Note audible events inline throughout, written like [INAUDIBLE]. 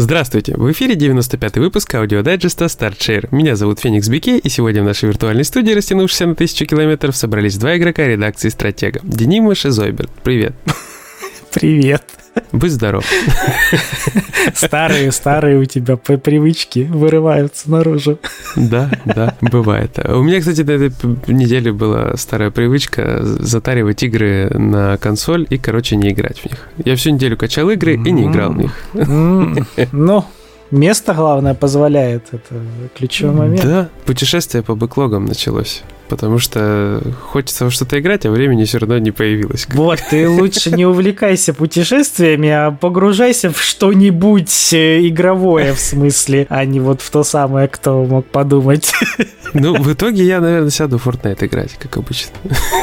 Здравствуйте! В эфире 95-й выпуск аудиодайджеста Start Share. Меня зовут Феникс Бике, и сегодня в нашей виртуальной студии, растянувшейся на тысячу километров, собрались два игрока редакции «Стратега». Деним и Зойберт. Привет! Привет! Будь здоров. Старые, старые у тебя привычки вырываются наружу. Да, да, бывает. У меня, кстати, на этой неделе была старая привычка затаривать игры на консоль и, короче, не играть в них. Я всю неделю качал игры и не играл в них. Ну, место, главное, позволяет. Это ключевой момент. Да, путешествие по бэклогам началось потому что хочется во что-то играть, а времени все равно не появилось. Вот, ты лучше не увлекайся путешествиями, а погружайся в что-нибудь э, игровое, в смысле, а не вот в то самое, кто мог подумать. Ну, в итоге я, наверное, сяду в Fortnite играть, как обычно.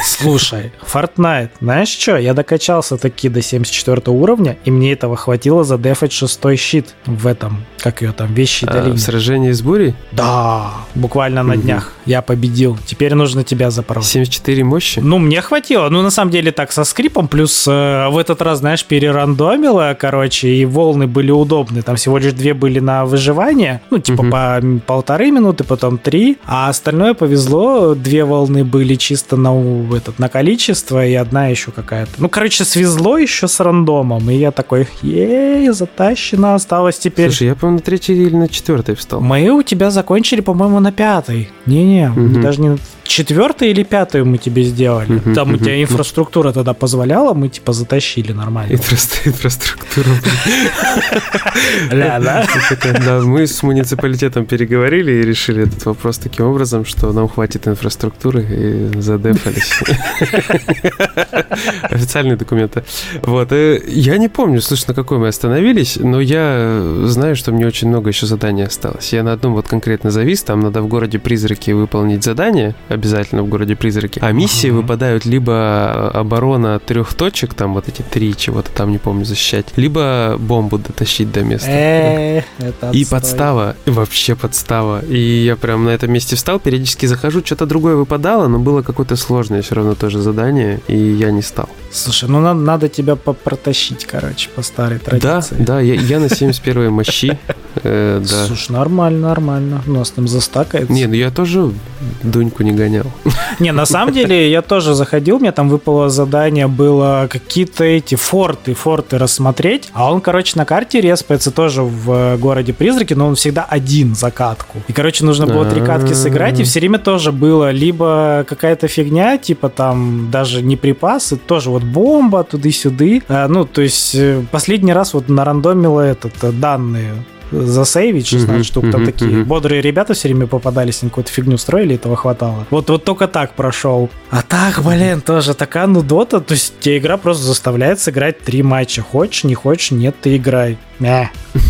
Слушай, Fortnite, знаешь что, я докачался таки до 74 уровня, и мне этого хватило задефать шестой щит в этом, как ее там, вещи а. В сражении с бурей? Да, буквально на днях я победил. Теперь нужно тебя запороть. 74 мощи? Ну, мне хватило. Ну, на самом деле, так, со скрипом, плюс э, в этот раз, знаешь, перерандомило, короче, и волны были удобны. Там всего лишь две были на выживание, ну, типа угу. по полторы минуты, потом три, а остальное повезло. Две волны были чисто на, этот, на количество, и одна еще какая-то. Ну, короче, свезло еще с рандомом, и я такой, ей, затащено осталось теперь. Слушай, я, по-моему, на третьей или на четвертой встал. Мы у тебя закончили, по-моему, на пятой. Не-не, угу. даже не четвертую или пятую мы тебе сделали. Uh-huh, Там uh-huh. у тебя инфраструктура тогда позволяла, мы типа затащили нормально. Инфраструктура. Да, мы с муниципалитетом переговорили и решили этот вопрос таким образом, что нам хватит инфраструктуры и задефались. Официальные документы. Вот. Э, я не помню, слышно, на какой мы остановились, но я знаю, что мне очень много еще заданий осталось. Я на одном вот конкретно завис, там надо в городе призраки выполнить задание, обязательно в городе призраки. А миссии uh-huh. выпадают либо оборона трех точек, там вот эти три чего-то там, не помню, защищать, либо бомбу дотащить до места. Э, и подстава, вообще подстава. И я прям на этом месте встал, периодически захожу, что-то другое выпадало, но было какое-то сложное все равно тоже задание, и я не стал. Слушай, ну надо, надо тебя протащить, короче, по старой традиции. Да, да, я, я на 71 мощи. Э, да. Слушай, нормально, нормально. У нас там застакается. Не, ну я тоже Дуньку не гонял. [LAUGHS] Не, на самом деле я тоже заходил, мне там выпало задание, было какие-то эти форты, форты рассмотреть, а он, короче, на карте респается тоже в городе Призраки, но он всегда один за катку. И, короче, нужно было три катки сыграть, и все время тоже было либо какая-то фигня, типа там даже не припасы, тоже вот бомба туды-сюды. А, ну, то есть э, последний раз вот нарандомило этот э, данные засейвить 16 штук. Там такие бодрые ребята все время попадались, они какую-то фигню строили, этого хватало. Вот, вот только так прошел. А так, блин, тоже такая нудота. То есть тебе игра просто заставляет сыграть три матча. Хочешь, не хочешь, нет, ты играй. Мя. [LAUGHS]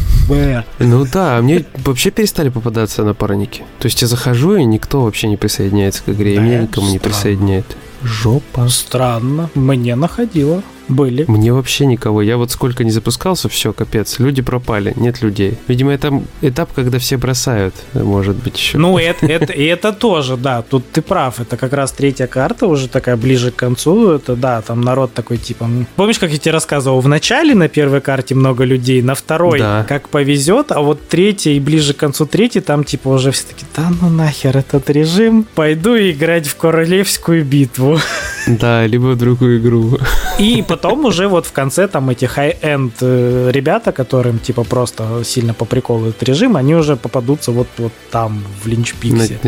Ну да, мне вообще перестали попадаться напарники. То есть я захожу, и никто вообще не присоединяется к игре, и меня никому не присоединяет. Жопа. Странно. Мне находило. Были. Мне вообще никого. Я вот сколько не запускался, все, капец. Люди пропали, нет людей. Видимо, это этап, когда все бросают, может быть, еще. Ну, это, это, и это тоже, да, тут ты прав. Это как раз третья карта уже такая ближе к концу. Это, да, там народ такой, типа... Помнишь, как я тебе рассказывал? В начале на первой карте много людей, на второй да. как повезет, а вот третья и ближе к концу третьей, там, типа, уже все таки да ну нахер этот режим, пойду играть в королевскую битву. Да, либо в другую игру. И потом уже вот в конце там эти high-end э, ребята, которым типа просто сильно по приколу этот режим, они уже попадутся вот, вот там, в Линчпиксе.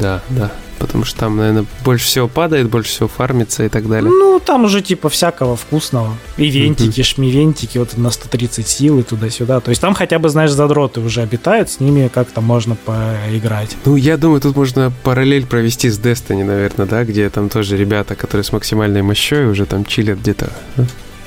Да, да потому что там, наверное, больше всего падает, больше всего фармится и так далее. Ну, там уже типа всякого вкусного. Ивентики, шмивентики, вот на 130 сил и туда-сюда. То есть там хотя бы, знаешь, задроты уже обитают, с ними как-то можно поиграть. Ну, я думаю, тут можно параллель провести с Destiny, наверное, да, где там тоже ребята, которые с максимальной мощой уже там чилят где-то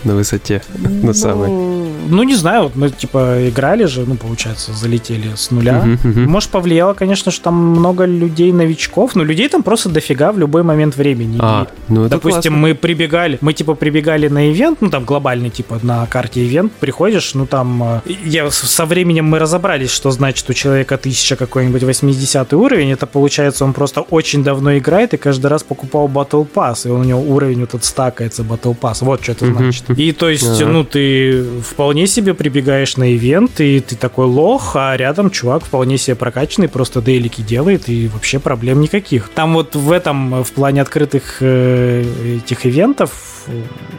на высоте, ну, на самой. Ну, не знаю, вот мы, типа, играли же, ну, получается, залетели с нуля. Uh-huh, uh-huh. Может, повлияло, конечно, что там много людей-новичков, но людей там просто дофига в любой момент времени. А, ну это Допустим, классно. мы прибегали, мы, типа, прибегали на ивент, ну, там, глобальный, типа, на карте ивент, приходишь, ну, там, э, я, со временем мы разобрались, что значит у человека тысяча какой-нибудь 80 уровень, это, получается, он просто очень давно играет и каждый раз покупал Battle Pass, и у него уровень вот этот стакается Battle Pass, вот что это uh-huh. значит. И то есть, ну, ты вполне себе прибегаешь на ивент, и ты такой лох, а рядом чувак вполне себе прокачанный, просто дейлики делает, и вообще проблем никаких. Там вот в этом, в плане открытых э, этих ивентов,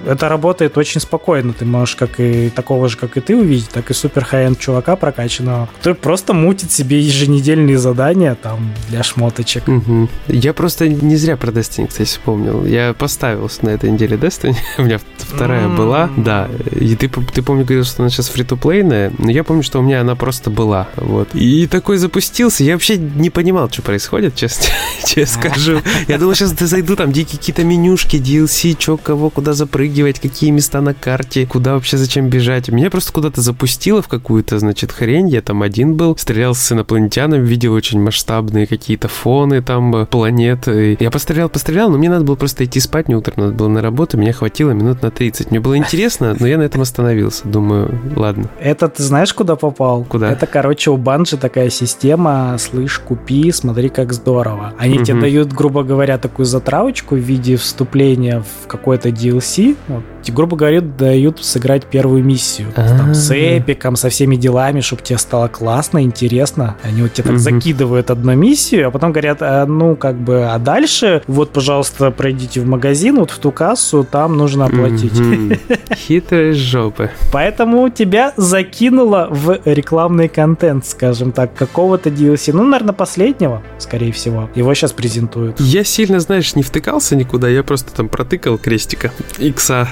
это работает очень спокойно. Ты можешь как и такого же, как и ты, увидеть, так и супер хай чувака прокачанного, который просто мутит себе еженедельные задания там для шмоточек. Угу. Я просто не зря про Destiny, кстати, вспомнил. Я поставил на этой неделе Destiny. [LAUGHS] У меня вторая mm-hmm. Была, да. И ты, ты помню, говорил, что она сейчас фри-то-плейная, но я помню, что у меня она просто была. Вот. И такой запустился. Я вообще не понимал, что происходит, честно, [LAUGHS] честно скажу. Я думал, сейчас зайду, там дикие какие-то менюшки, DLC, что, кого, куда запрыгивать, какие места на карте, куда вообще, зачем бежать. Меня просто куда-то запустило в какую-то, значит, хрень. Я там один был, стрелял с инопланетянами, видел очень масштабные какие-то фоны там, планеты. Я пострелял, пострелял, но мне надо было просто идти спать, мне утром надо было на работу, меня хватило минут на 30. Мне было интересно, но я на этом остановился. Думаю, ладно. Это ты знаешь, куда попал? Куда? Это, короче, у Банжи такая система, слышь, купи, смотри, как здорово. Они угу. тебе дают, грубо говоря, такую затравочку в виде вступления в какой-то DLC. Вот, грубо говоря, дают сыграть первую миссию. Там с эпиком, со всеми делами, чтобы тебе стало классно, интересно. Они вот тебе так закидывают одну миссию, а потом говорят, а, ну, как бы, а дальше, вот, пожалуйста, пройдите в магазин, вот в ту кассу, там нужно оплатить. [LAUGHS] Хитрые жопы. Поэтому тебя закинуло в рекламный контент, скажем так, какого-то DLC. Ну, наверное, последнего, скорее всего. Его сейчас презентуют. Я сильно, знаешь, не втыкался никуда, я просто там протыкал крестика икса.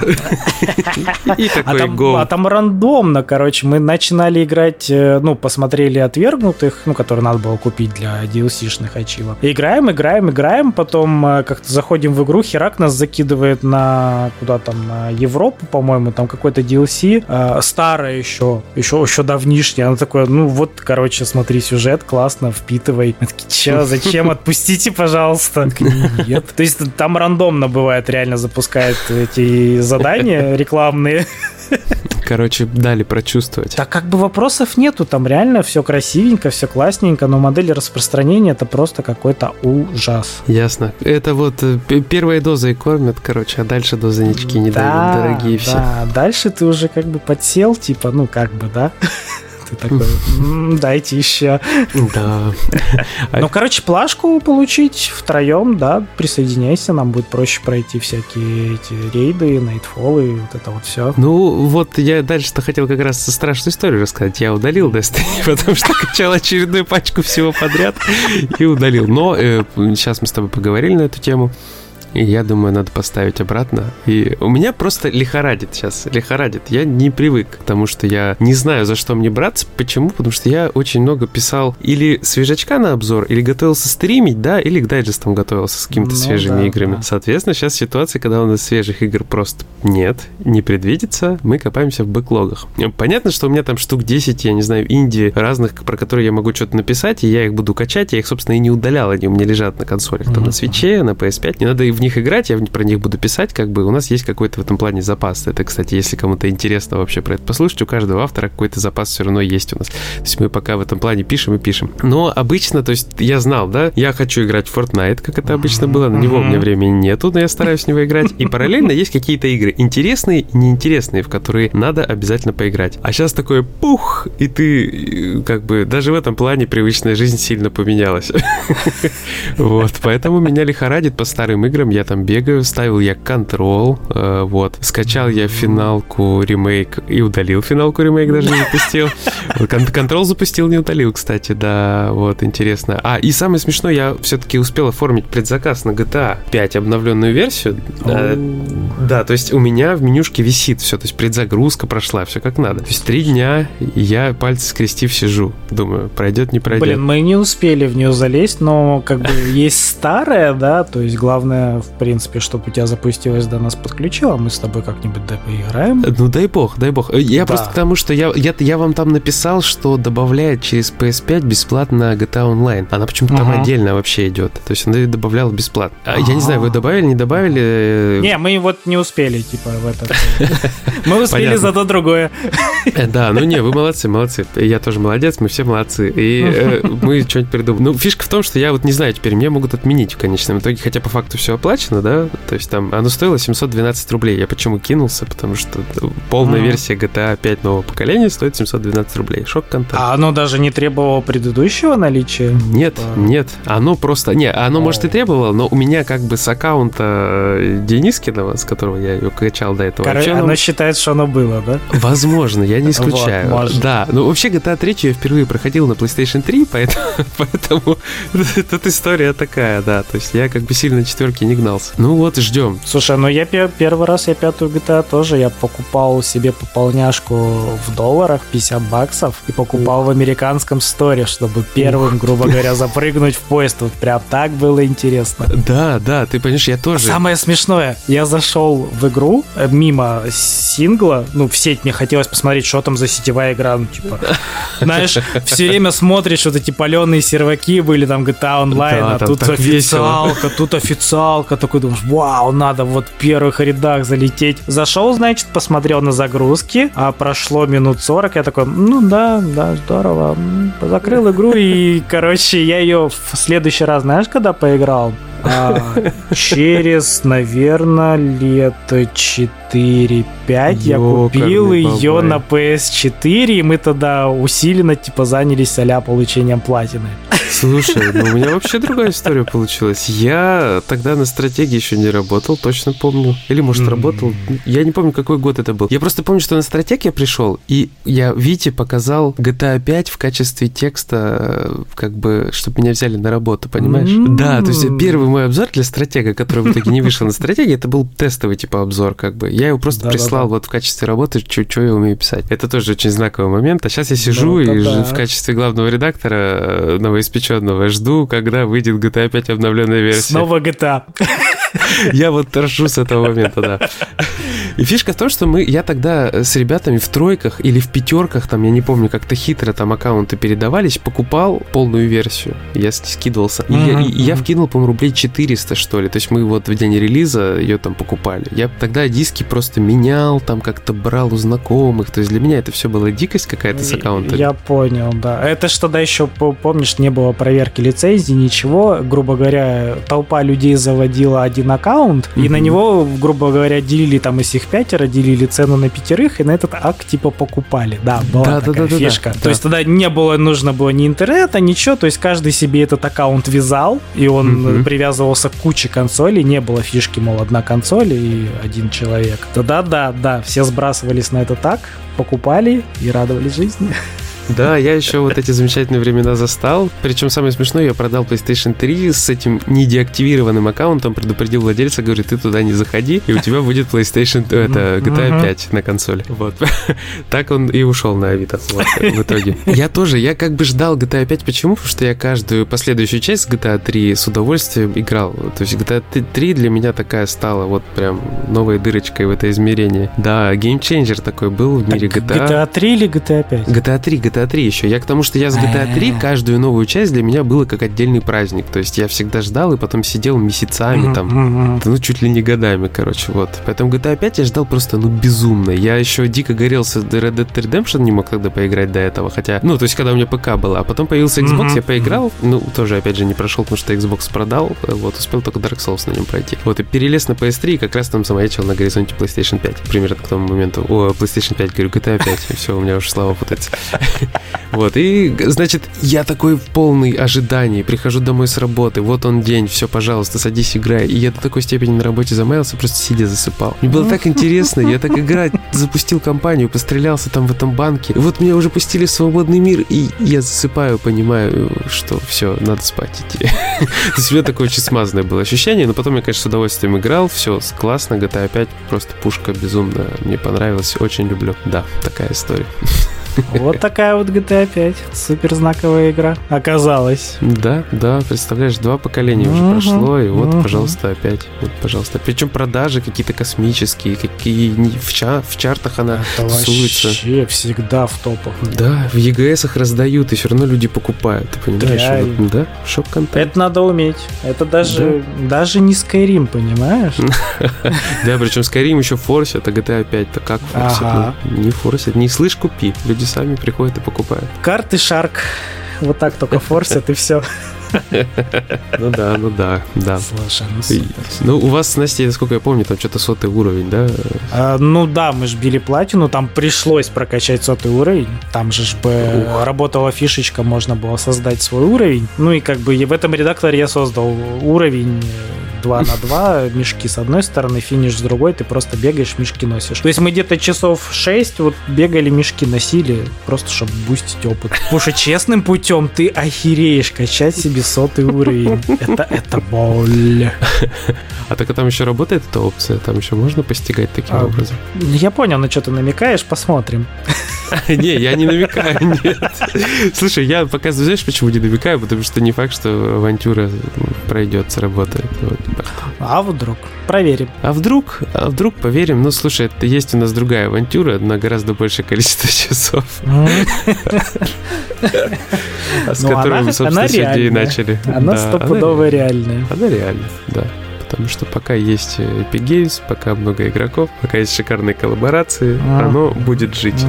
И а такой го. А там рандомно, короче, мы начинали играть, э, ну, посмотрели отвергнутых, ну, которые надо было купить для DLC-шных ачивок. Играем, играем, играем, потом э, как-то заходим в игру, Херак нас закидывает на куда там, на Европу, по-моему, там какой-то DLC, э, старое еще, еще, еще давнишнее. Она такое, ну, вот, короче, смотри, сюжет, классно, впитывай. Такие, че, [LAUGHS] зачем, отпустите, пожалуйста. Нет. То есть там рандомно бывает, реально запускает эти задания рекламные. Короче, дали прочувствовать. Так как бы вопросов нету, там реально все красивенько, все классненько, но модели распространения это просто какой-то ужас. Ясно. Это вот э, первая доза и кормят, короче, а дальше дозонички не да, дают, дорогие все. Да, дальше ты уже как бы подсел, типа, ну как бы, да? Ты такой, дайте еще. Да. Ну, короче, плашку получить втроем, да, присоединяйся, нам будет проще пройти всякие эти рейды, найтфолы, вот это вот все. Ну, вот я дальше-то хотел как раз страшную историю рассказать. Я удалил Destiny, [LAUGHS] потому что качал очередную пачку всего подряд и удалил. Но э, сейчас мы с тобой поговорили на эту тему. И я думаю, надо поставить обратно. И у меня просто лихорадит сейчас, лихорадит. Я не привык к тому, что я не знаю, за что мне браться. Почему? Потому что я очень много писал или свежачка на обзор, или готовился стримить, да, или к дайджестам готовился с какими-то ну, свежими да, играми. Да. Соответственно, сейчас ситуация, когда у нас свежих игр просто нет, не предвидится, мы копаемся в бэклогах. Понятно, что у меня там штук 10, я не знаю, инди разных, про которые я могу что-то написать, и я их буду качать, я их, собственно, и не удалял, они у меня лежат на консолях, там, mm-hmm. на свече, на PS5, не надо и в них играть, я про них буду писать, как бы у нас есть какой-то в этом плане запас. Это, кстати, если кому-то интересно вообще про это послушать, у каждого автора какой-то запас все равно есть у нас. То есть мы пока в этом плане пишем и пишем. Но обычно, то есть я знал, да, я хочу играть в Fortnite, как это обычно было, на него у меня времени нету, но я стараюсь в него играть. И параллельно есть какие-то игры интересные и неинтересные, в которые надо обязательно поиграть. А сейчас такое пух, и ты как бы даже в этом плане привычная жизнь сильно поменялась. [LAUGHS] Вот, поэтому меня лихорадит по старым играм, я там бегаю, ставил я контрол, э, вот. Скачал я финалку ремейк и удалил финалку ремейк, даже не запустил. [LAUGHS] Контрол запустил, не удалил, кстати, да, вот, интересно. А, и самое смешное, я все-таки успел оформить предзаказ на GTA 5 обновленную версию. Да, то есть у меня в менюшке висит все, то есть предзагрузка прошла, все как надо. То есть три дня я пальцы скрестив сижу, думаю, пройдет, не пройдет. Блин, мы не успели в нее залезть, но как бы [LAUGHS] есть старая, да, то есть главное, в принципе, чтобы у тебя запустилось, до нас подключила, мы с тобой как-нибудь да поиграем. Ну дай бог, дай бог. Я да. просто к тому, что я, я, я вам там написал, что добавляет через PS5 бесплатно GTA Online. Она почему-то угу. там отдельно вообще идет. То есть она добавляла бесплатно. А, я не знаю, вы добавили, не добавили? Не, мы вот не успели, типа, в этот. Мы успели зато другое. Э, да, ну не, вы молодцы, молодцы. Я тоже молодец, мы все молодцы. И э, мы что-нибудь придумаем. Ну, фишка в том, что я вот не знаю теперь, мне могут отменить в конечном итоге, хотя по факту все оплачено оплачено, да, то есть там оно стоило 712 рублей. Я почему кинулся? Потому что полная mm-hmm. версия GTA 5 нового поколения стоит 712 рублей. Шок-контент. А оно даже не требовало предыдущего наличия? Нет, а... нет. Оно просто... Не, оно, может, и требовало, но у меня как бы с аккаунта э, Денискина, с которого я ее качал до этого. Короче, оно, оно считает, что оно было, да? Возможно, я не исключаю. Вот, да, ну вообще GTA 3 я впервые проходил на PlayStation 3, поэтому, [LAUGHS] поэтому [LAUGHS] тут история такая, да. То есть я как бы сильно четверки не гнался. Ну вот, ждем. Слушай, ну я первый раз я пятую GTA тоже, я покупал себе пополняшку в долларах 50 баксов и покупал в американском сторе, чтобы первым, грубо говоря, запрыгнуть в поезд. Вот прям так было интересно. Да, да, ты понимаешь, я тоже. Самое смешное, я зашел в игру э, мимо сингла, ну, в сеть мне хотелось посмотреть, что там за сетевая игра, ну, типа, [LAUGHS] знаешь, все время смотришь, вот эти паленые серваки были, там GTA Online, да, а тут официалка, тут официалка, такой думаешь, вау, надо вот в первых рядах залететь. Зашел, значит, посмотрел на загрузки, а прошло минут 40, я такой, ну да, да, здорово. Закрыл игру и, [LAUGHS] короче, я ее в следующий раз, знаешь, когда поиграл? А, через, наверное, лет 4-5 я купил ее на PS4, и мы тогда усиленно, типа, занялись а получением платины. Слушай, ну у меня вообще другая история получилась. Я тогда на стратегии еще не работал, точно помню. Или, может, работал. Я не помню, какой год это был. Я просто помню, что на стратегии я пришел, и я Вите показал GTA 5 в качестве текста, как бы, чтобы меня взяли на работу, понимаешь? Да, то есть первый мой обзор для стратега, который в итоге не вышел на стратегии, это был тестовый типа обзор, как бы. Я его просто прислал вот в качестве работы, что я умею писать. Это тоже очень знаковый момент. А сейчас я сижу и в качестве главного редактора э, новоиспеченного новоиспеченного. Жду, когда выйдет GTA 5 обновленная версия. Снова GTA. Я вот торжу с этого момента, да. И фишка в том, что мы, я тогда с ребятами в тройках или в пятерках, там, я не помню, как-то хитро там аккаунты передавались, покупал полную версию. Я скидывался. И, я, и я вкинул, по-моему, рублей 400, что ли. То есть мы вот в день релиза ее там покупали. Я тогда диски просто менял, там как-то брал у знакомых. То есть для меня это все была дикость какая-то с аккаунта. Я понял, да. Это ж тогда еще, помнишь, не было проверки лицензии, ничего. Грубо говоря, толпа людей заводила один один аккаунт, mm-hmm. и на него, грубо говоря, делили там из их пятеро, делили цену на пятерых, и на этот акт типа покупали. Да, была да, такая да, да, фишка. Да, то есть тогда не было, нужно было ни интернета, ничего, то есть каждый себе этот аккаунт вязал, и он mm-hmm. привязывался к куче консолей, не было фишки, мол, одна консоль и один человек. Да-да-да, да, все сбрасывались на это так, покупали и радовались жизни. [LAUGHS] Да, я еще вот эти замечательные времена застал. Причем самое смешное, я продал PlayStation 3 с этим недеактивированным аккаунтом, предупредил владельца, говорит, ты туда не заходи, и у тебя будет PlayStation, это GTA 5 на консоли. Вот. [LAUGHS] Так он и ушел на Авито вот, в итоге. Я тоже, я как бы ждал GTA 5, почему? Потому что я каждую последующую часть GTA 3 с удовольствием играл. То есть GTA 3 для меня такая стала вот прям новой дырочкой в это измерение. Да, геймченджер такой был в мире GTA. GTA 3 или GTA 5? GTA 3, GTA GTA 3 еще. Я к тому, что я с GTA 3 каждую новую часть для меня было как отдельный праздник. То есть я всегда ждал и потом сидел месяцами там, ну чуть ли не годами, короче, вот. Поэтому GTA 5 я ждал просто, ну, безумно. Я еще дико горелся Red Dead Redemption, не мог тогда поиграть до этого, хотя, ну, то есть когда у меня ПК было, а потом появился Xbox, я поиграл, ну, тоже, опять же, не прошел, потому что Xbox продал, вот, успел только Dark Souls на нем пройти. Вот, и перелез на PS3, и как раз там замаячил на горизонте PlayStation 5, примерно к тому моменту. О, PlayStation 5, говорю, GTA 5, и все, у меня уже слава путается. Вот, и, значит, я такой в полный ожидании, прихожу домой с работы, вот он день, все, пожалуйста, садись, играй. И я до такой степени на работе замаялся, просто сидя засыпал. Мне было так интересно, я так играть, запустил компанию, пострелялся там в этом банке. И вот меня уже пустили в свободный мир, и я засыпаю, понимаю, что все, надо спать идти. [LAUGHS] То есть у меня такое очень смазанное было ощущение, но потом я, конечно, с удовольствием играл, все классно, GTA 5 просто пушка безумно, мне понравилось, очень люблю. Да, такая история. Вот такая вот GTA 5. Супер знаковая игра. Оказалась. Да, да, представляешь, два поколения уже прошло, и вот, пожалуйста, опять. Вот, пожалуйста. Причем продажи какие-то космические, какие в, ча в чартах она Это тусуется. вообще всегда в топах. Да, в ЕГСах раздают, и все равно люди покупают. Ты понимаешь? Вот, да, шок-контент. Это надо уметь. Это даже, да. даже не Skyrim, понимаешь? [LAUGHS] Да, причем Skyrim еще форсит, а GTA 5-то как форсит? Ну, не форсит. Не слышь, купи. Люди сами приходят и покупают. Карты Shark. Вот так только форсят и все. Ну да, ну да, да. Слушай, ну супер. Ну, у вас с Настей, насколько я помню, там что-то сотый уровень, да? А, ну да, мы же били платину, там пришлось прокачать сотый уровень. Там же ж бы Ух. работала фишечка, можно было создать свой уровень. Ну и как бы в этом редакторе я создал уровень 2 на 2, мешки с одной стороны, финиш с другой, ты просто бегаешь, мешки носишь. То есть мы где-то часов 6 вот бегали, мешки носили, просто чтобы бустить опыт. Потому что честным путем ты охереешь качать себе сотый уровень. Это, это боль. А так а там еще работает эта опция? Там еще можно постигать таким А, образом? Я понял, на что ты намекаешь, посмотрим. [LAUGHS] Не, я не намекаю, [LAUGHS] нет. Слушай, я пока, знаешь, почему не намекаю? Потому что не факт, что авантюра пройдет, сработает. Вот. А вдруг? Проверим. А вдруг, а вдруг поверим? Ну, слушай, это есть у нас другая авантюра на гораздо большее количество [LAUGHS] часов, с Ну, которой мы, собственно, сегодня и реальная. начали. Она стопудово реальная. Она реально, да. Потому что пока есть Epic Games, пока много игроков, пока есть шикарные коллаборации, Мгм. оно будет жить.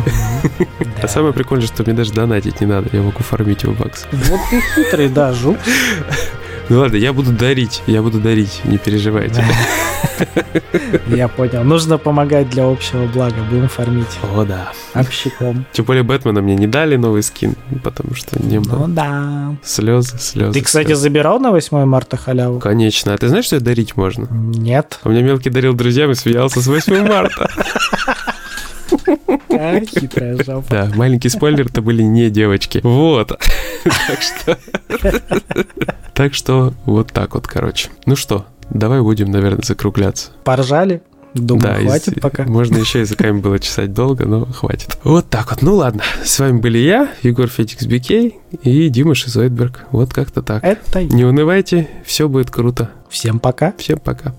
А Да. самое прикольное, что мне даже донатить не надо, я могу фармить его бакс. Вот ты хитрый, да, жук. Ну ладно, я буду дарить, я буду дарить, не переживайте. [LAUGHS] Я понял. Нужно помогать для общего блага. Будем фармить О, да. общиком. Тем более Бэтмена мне не дали новый скин, потому что не Ну было. да. Слезы, слезы. Ты, кстати, забирал на 8 марта халяву? Конечно. А ты знаешь, что это дарить можно? Нет. А у меня мелкий дарил друзьям и смеялся с 8 марта. [LAUGHS] А, [LAUGHS] хитрая жопа. Да, маленький спойлер, это были не девочки. Вот. Так что... Так что вот так вот, короче. Ну что, давай будем, наверное, закругляться. Поржали? Думаю, Да, хватит из- пока. Можно еще языками было чесать долго, но хватит. Вот так вот. Ну ладно. С вами были я, Егор Фетикс Бикей и Дима Шизоидберг. Вот как-то так. Это. Не унывайте, все будет круто. Всем пока. Всем пока.